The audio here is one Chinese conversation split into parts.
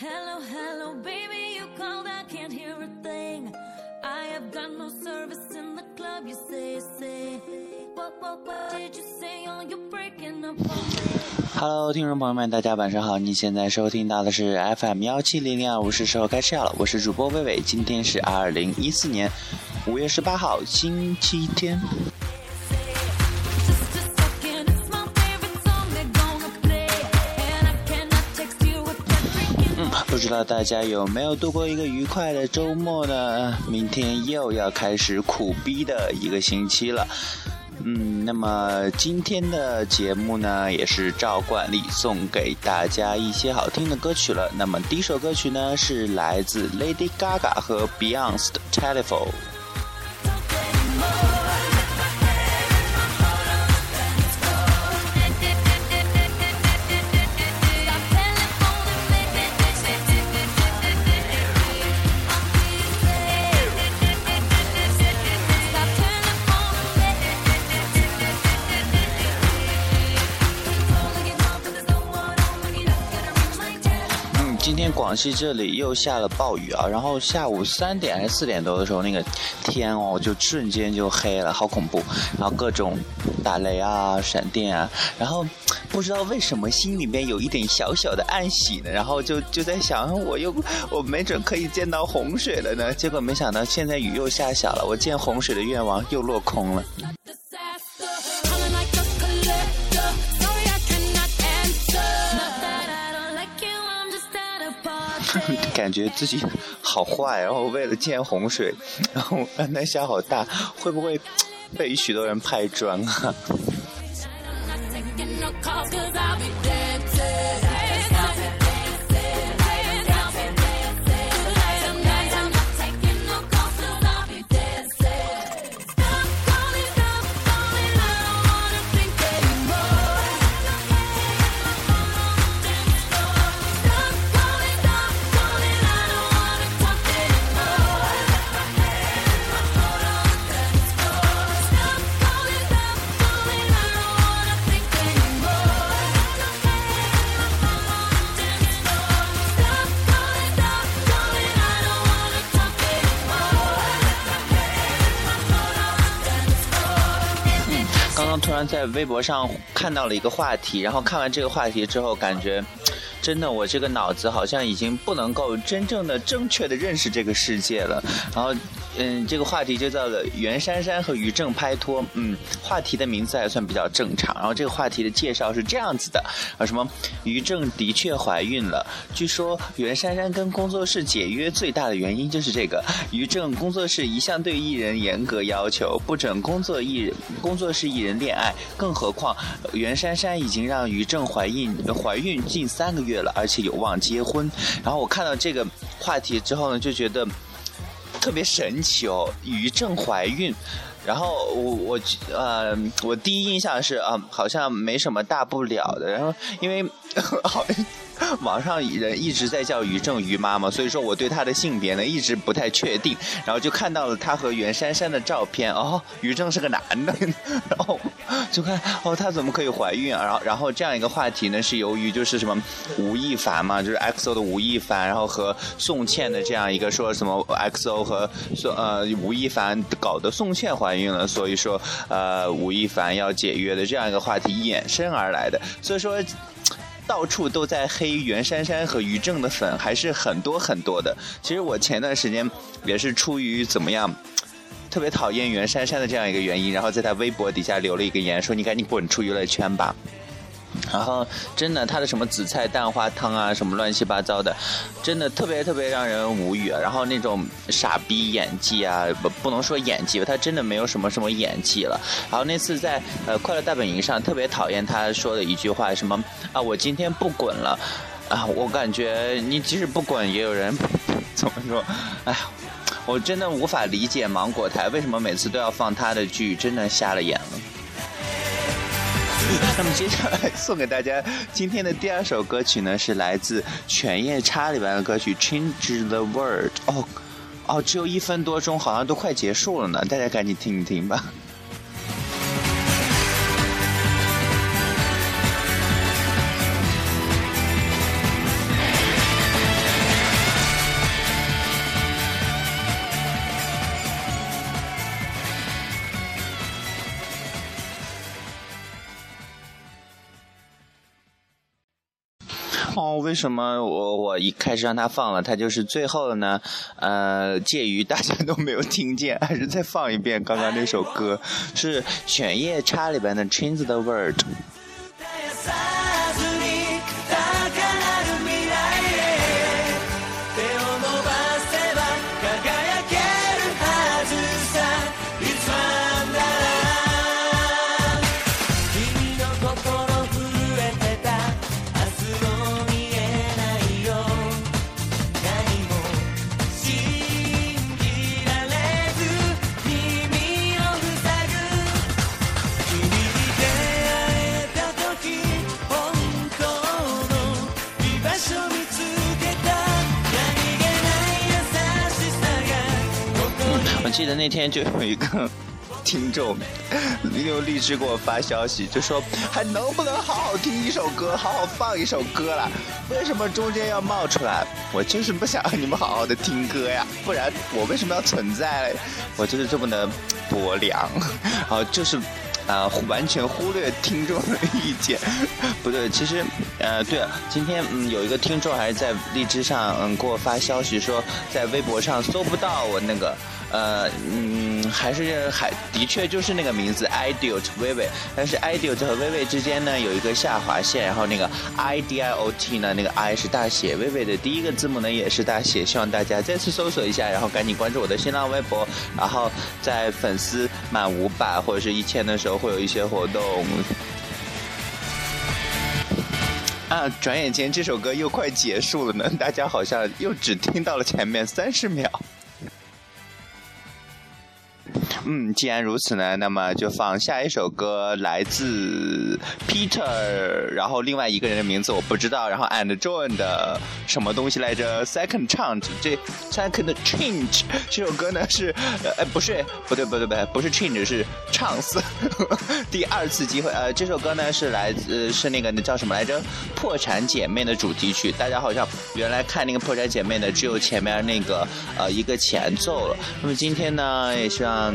Hello, hello, baby, you called, I can't hear a thing. I have got no service in the club, you say, say. What, what, what did you say? Oh, you're breaking up on me. Hello，听众朋友们，大家晚上好！你现在收听到的是 FM 幺七零零二五，是时候该吃药了。我是主播微微，今天是二零一四年五月十八号，星期天。不知道大家有没有度过一个愉快的周末呢？明天又要开始苦逼的一个星期了。嗯，那么今天的节目呢，也是照惯例送给大家一些好听的歌曲了。那么第一首歌曲呢，是来自 Lady Gaga 和 Beyonce 的《Telephone》。今天广西这里又下了暴雨啊，然后下午三点还是四点多的时候，那个天哦就瞬间就黑了，好恐怖。然后各种打雷啊、闪电啊，然后不知道为什么心里面有一点小小的暗喜呢，然后就就在想，我又我没准可以见到洪水了呢。结果没想到现在雨又下小了，我见洪水的愿望又落空了。感觉自己好坏，然后为了见洪水，然后让它下好大，会不会被许多人拍砖啊？突然在微博上看到了一个话题，然后看完这个话题之后，感觉真的我这个脑子好像已经不能够真正的正确的认识这个世界了。然后，嗯，这个话题就叫做袁姗姗和于正拍拖。嗯，话题的名字还算比较正常。然后这个话题的介绍是这样子的：啊，什么于正的确怀孕了，据说袁姗姗跟工作室解约最大的原因就是这个。于正工作室一向对艺人严格要求，不准工作艺人工作室艺人恋爱，更何况袁姗姗已经让于正怀孕怀孕近三个月了，而且有望结婚。然后我看到这个话题之后呢，就觉得特别神奇哦，于正怀孕。然后我我呃，我第一印象是啊、好像没什么大不了的。然后因为 好 网上人一直在叫于正于妈妈，所以说我对她的性别呢一直不太确定。然后就看到了她和袁姗姗的照片，哦，于正是个男的，然后就看哦，她怎么可以怀孕？然后然后这样一个话题呢，是由于就是什么吴亦凡嘛，就是 XO 的吴亦凡，然后和宋茜的这样一个说什么 XO 和宋呃吴亦凡搞得宋茜怀孕了，所以说呃吴亦凡要解约的这样一个话题衍生而来的，所以说。到处都在黑袁姗姗和于正的粉还是很多很多的。其实我前段时间也是出于怎么样，特别讨厌袁姗姗的这样一个原因，然后在她微博底下留了一个言，说你赶紧滚出娱乐圈吧。然后真的，他的什么紫菜蛋花汤啊，什么乱七八糟的，真的特别特别让人无语。然后那种傻逼演技啊，不不能说演技，他真的没有什么什么演技了。然后那次在呃快乐大本营上，特别讨厌他说的一句话，什么啊，我今天不滚了。啊，我感觉你即使不滚，也有人怎么说？哎，我真的无法理解芒果台为什么每次都要放他的剧，真的瞎了眼了。那么接下来 送给大家今天的第二首歌曲呢，是来自《犬夜叉》里边的歌曲《Change the World》。哦，哦，只有一分多钟，好像都快结束了呢，大家赶紧听一听吧。「哦，为什么我我一开始让他放了，他就是最后呢？呃，介于大家都没有听见，还是再放一遍刚刚那首歌，是犬夜叉里边的《Change the World》。记得那天就有一个听众用荔枝给我发消息，就说还能不能好好听一首歌，好好放一首歌了？为什么中间要冒出来？我就是不想让你们好好的听歌呀，不然我为什么要存在？我就是这么的薄凉，然后就是。啊，完全忽略听众的意见，不对，其实，呃，对，今天嗯有一个听众还是在荔枝上嗯给我发消息说，在微博上搜不到我那个，呃嗯还是还的确就是那个名字 idiot 微微，但是 idiot 和微微之间呢有一个下划线，然后那个 i d i o t 呢那个 i 是大写，微微的第一个字母呢也是大写，希望大家再次搜索一下，然后赶紧关注我的新浪微博，然后在粉丝满五百或者是一千的时候。会有一些活动啊！转眼间这首歌又快结束了呢，大家好像又只听到了前面三十秒。嗯，既然如此呢，那么就放下一首歌，来自 Peter，然后另外一个人的名字我不知道，然后 And John 的什么东西来着？Second Change，这 Second Change 这首歌呢是，呃，不是，不对，不对，不对，不是 Change，是 Chance，第二次机会。呃，这首歌呢是来自是那个那叫什么来着？破产姐妹的主题曲。大家好像原来看那个破产姐妹呢，只有前面那个呃一个前奏了。那么今天呢，也希望。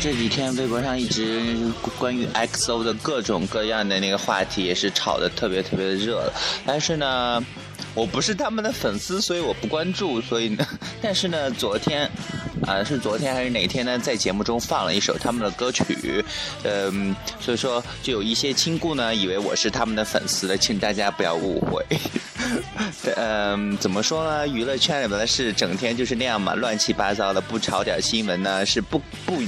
这几天微博上一直关于 XO 的各种各样的那个话题也是炒的特别特别的热了，但是呢，我不是他们的粉丝，所以我不关注，所以呢，但是呢，昨天。啊，是昨天还是哪天呢？在节目中放了一首他们的歌曲，嗯，所以说就有一些亲故呢，以为我是他们的粉丝的，请大家不要误会。嗯，怎么说呢？娱乐圈里面的事，整天就是那样嘛，乱七八糟的，不炒点新闻呢，是不不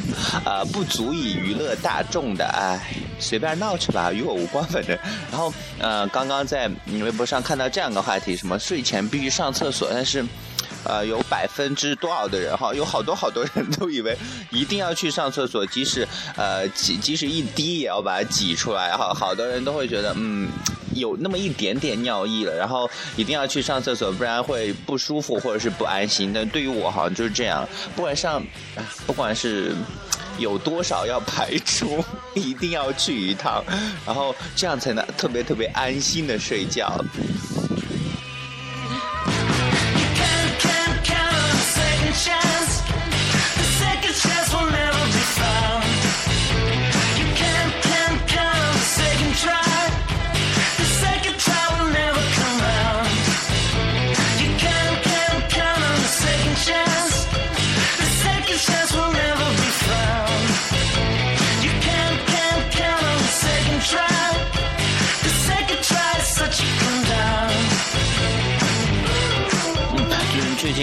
啊不足以娱乐大众的。哎，随便闹去吧，与我无关，反正。然后，呃，刚刚在你微博上看到这样一个话题，什么睡前必须上厕所，但是。呃，有百分之多少的人哈，有好多好多人都以为一定要去上厕所，即使呃挤，即使一滴也要把它挤出来哈。好多人都会觉得，嗯，有那么一点点尿意了，然后一定要去上厕所，不然会不舒服或者是不安心。那对于我好像就是这样，不管上，不管是有多少要排出，一定要去一趟，然后这样才能特别特别安心的睡觉。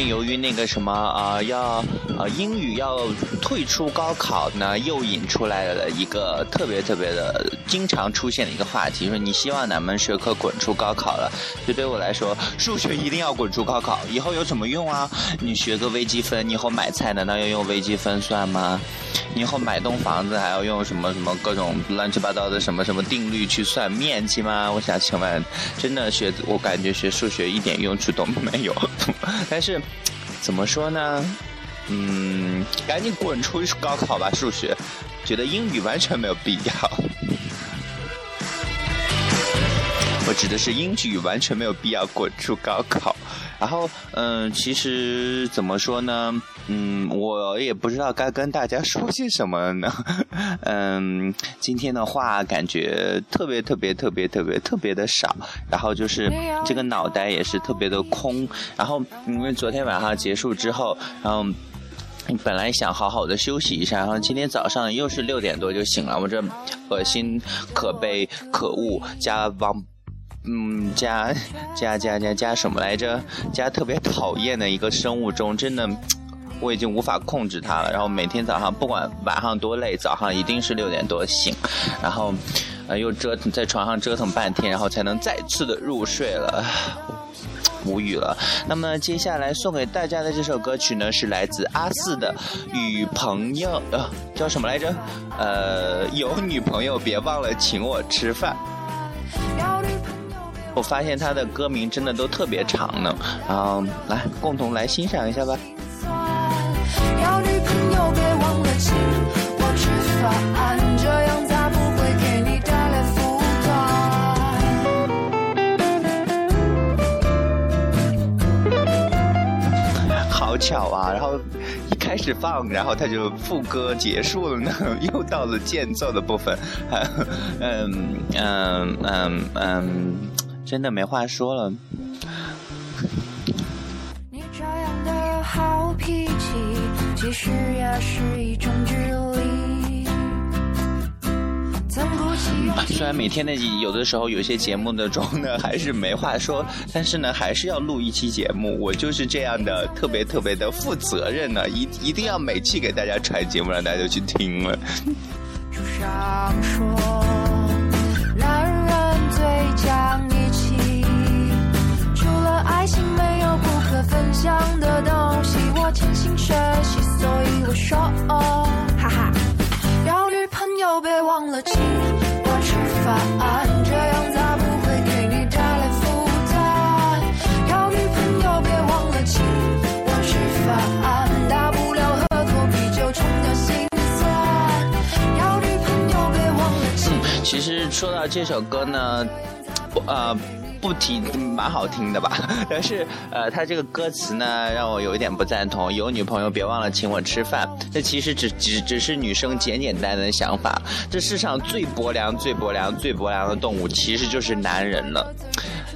由于那个什么啊，要呃英语要退出高考呢，又引出来了一个特别特别的经常出现的一个话题，说你希望哪门学科滚出高考了？就对我来说，数学一定要滚出高考，以后有什么用啊？你学个微积分，你以后买菜难道要用微积分算吗？你以后买栋房子还要用什么什么各种乱七八糟的什么什么定律去算面积吗？我想请问真的学，我感觉学数学一点用处都没有。但是怎么说呢？嗯，赶紧滚出高考吧，数学，觉得英语完全没有必要。我指的是英语完全没有必要滚出高考。然后，嗯，其实怎么说呢？嗯，我也不知道该跟大家说些什么呢。嗯，今天的话感觉特别特别特别特别特别的少，然后就是这个脑袋也是特别的空。然后因为昨天晚上结束之后，然后本来想好好的休息一下，然后今天早上又是六点多就醒了，我这恶心、可悲、可恶加王。嗯，加加加加加什么来着？加特别讨厌的一个生物钟，真的，我已经无法控制它了。然后每天早上不管晚上多累，早上一定是六点多醒，然后呃又折腾在床上折腾半天，然后才能再次的入睡了，无语了。那么接下来送给大家的这首歌曲呢，是来自阿四的《与朋友》，呃，叫什么来着？呃，有女朋友别忘了请我吃饭。我发现他的歌名真的都特别长呢，然后来共同来欣赏一下吧。好巧啊！然后一开始放，然后他就副歌结束了呢，又到了间奏的部分。嗯嗯嗯嗯。真的没话说了。虽然每天的，有的时候有些节目的中呢还是没话说，但是呢还是要录一期节目。我就是这样的，特别特别的负责任呢，一一定要每期给大家传节目，让大家去听了。分享的东西，我潜心学习，所以我说，哈哈，要女朋友别忘了请我吃饭，这样才不会给你带来负担。要女朋友别忘了请我吃饭，大不了喝口啤酒冲掉心酸。要女朋友别忘了请。其实说到这首歌呢，呃。不听蛮好听的吧，但是呃，他这个歌词呢，让我有一点不赞同。有女朋友别忘了请我吃饭，这其实只只只是女生简简单单的想法。这世上最薄凉、最薄凉、最薄凉的动物，其实就是男人了。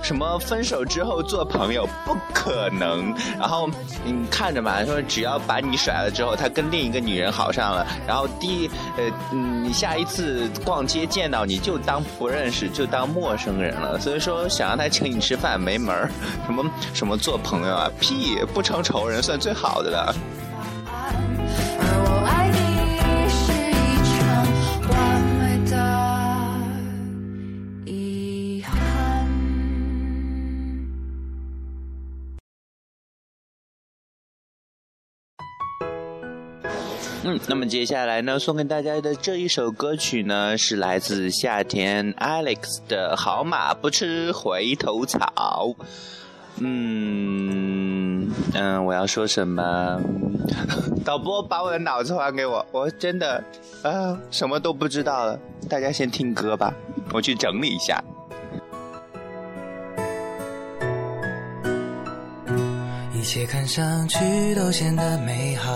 什么分手之后做朋友不可能，然后你看着嘛，说只要把你甩了之后，他跟另一个女人好上了，然后第呃，你下一次逛街见到你就当不认识，就当陌生人了。所以说想让他请你吃饭没门儿，什么什么做朋友啊，屁，不成仇人算最好的了。那么接下来呢，送给大家的这一首歌曲呢，是来自夏天 Alex 的《好马不吃回头草》。嗯嗯，我要说什么？导播把我的脑子还给我，我真的啊，什么都不知道了。大家先听歌吧，我去整理一下。一切看上去都显得美好，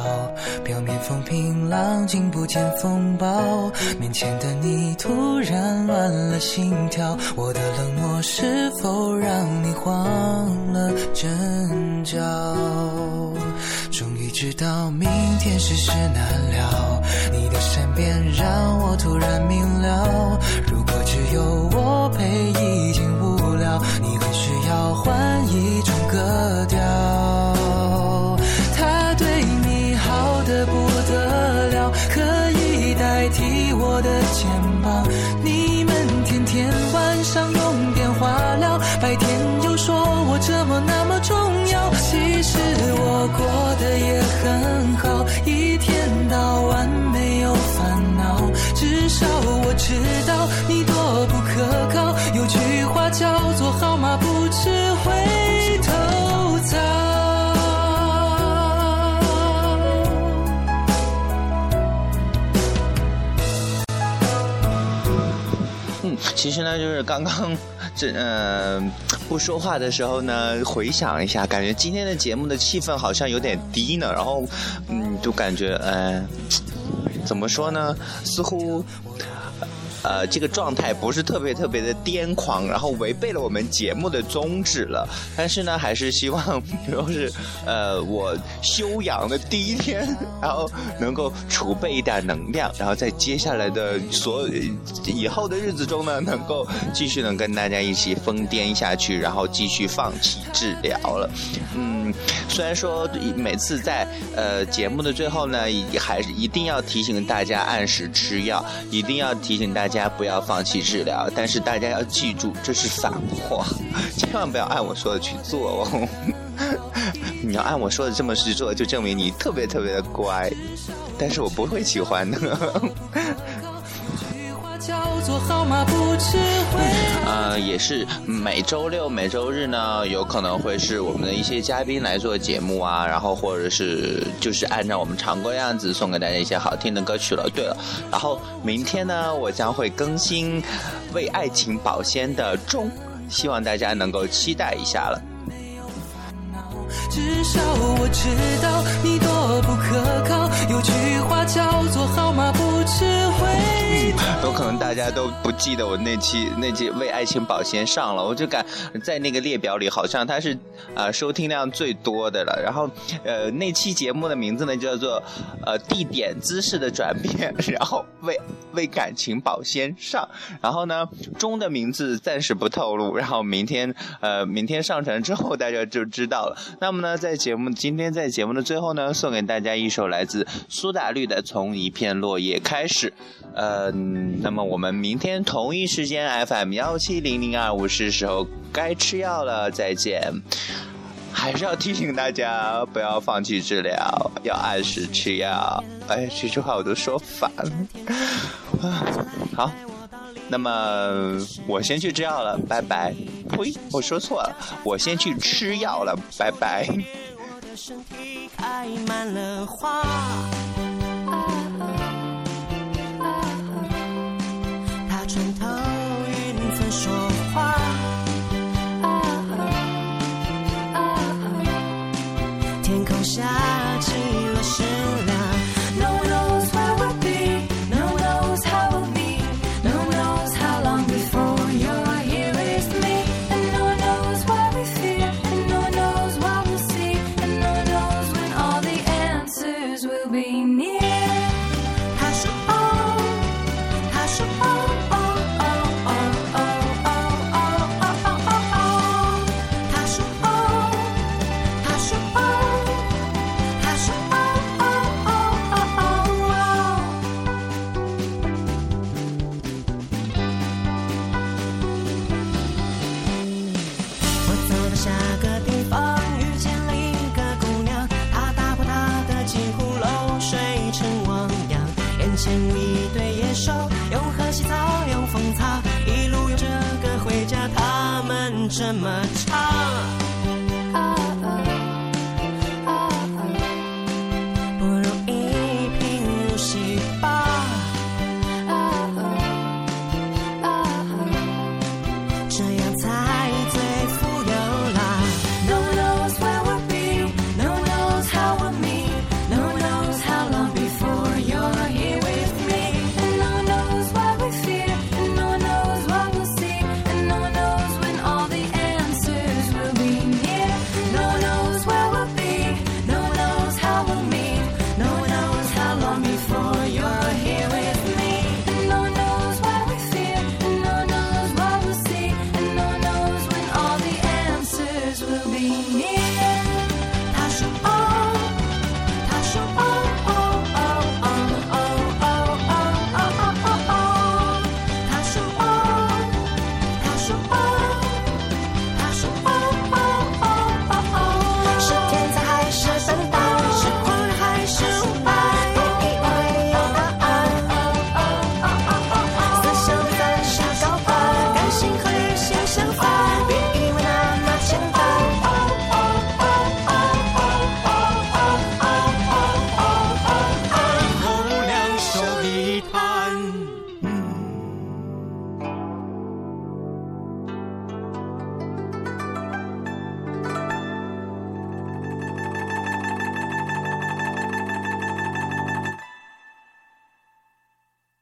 表面风平浪静，不见风暴。面前的你突然乱了心跳，我的冷漠是否让你慌了阵脚？终于知道明天世事难料，你的善变让我突然明其实呢，就是刚刚这呃不说话的时候呢，回想一下，感觉今天的节目的气氛好像有点低呢，然后嗯，就感觉呃，怎么说呢，似乎。呃，这个状态不是特别特别的癫狂，然后违背了我们节目的宗旨了。但是呢，还是希望，就是呃，我休养的第一天，然后能够储备一点能量，然后在接下来的所以后的日子中呢，能够继续能跟大家一起疯癫下去，然后继续放弃治疗了。嗯，虽然说每次在呃节目的最后呢，还是一定要提醒大家按时吃药，一定要提醒大家。大家不要放弃治疗，但是大家要记住，这是反话，千万不要按我说的去做哦。你要按我说的这么去做，就证明你特别特别的乖，但是我不会喜欢的。呃，也是每周六、每周日呢，有可能会是我们的一些嘉宾来做节目啊，然后或者是就是按照我们常规样子送给大家一些好听的歌曲了。对了，然后明天呢，我将会更新为爱情保鲜的钟，希望大家能够期待一下了。至少我知道你多不可靠，有句话叫做好马不吃回头。有可能大家都不记得我那期那期为爱情保鲜上了，我就感在那个列表里好像它是呃收听量最多的了。然后呃那期节目的名字呢叫做呃地点姿势的转变，然后为为感情保鲜上。然后呢钟的名字暂时不透露，然后明天呃明天上传之后大家就知道了。那么呢，在节目今天在节目的最后呢，送给大家一首来自苏打绿的《从一片落叶开始》。呃嗯，那么我们明天同一时间 FM 幺七零零二五是时候该吃药了，再见。还是要提醒大家不要放弃治疗，要按时吃药。哎，这句话我都说反了。好。那么我先去吃药了，拜拜。呸，我说错了，我先去吃药了，拜拜。穿透云层说话。天空下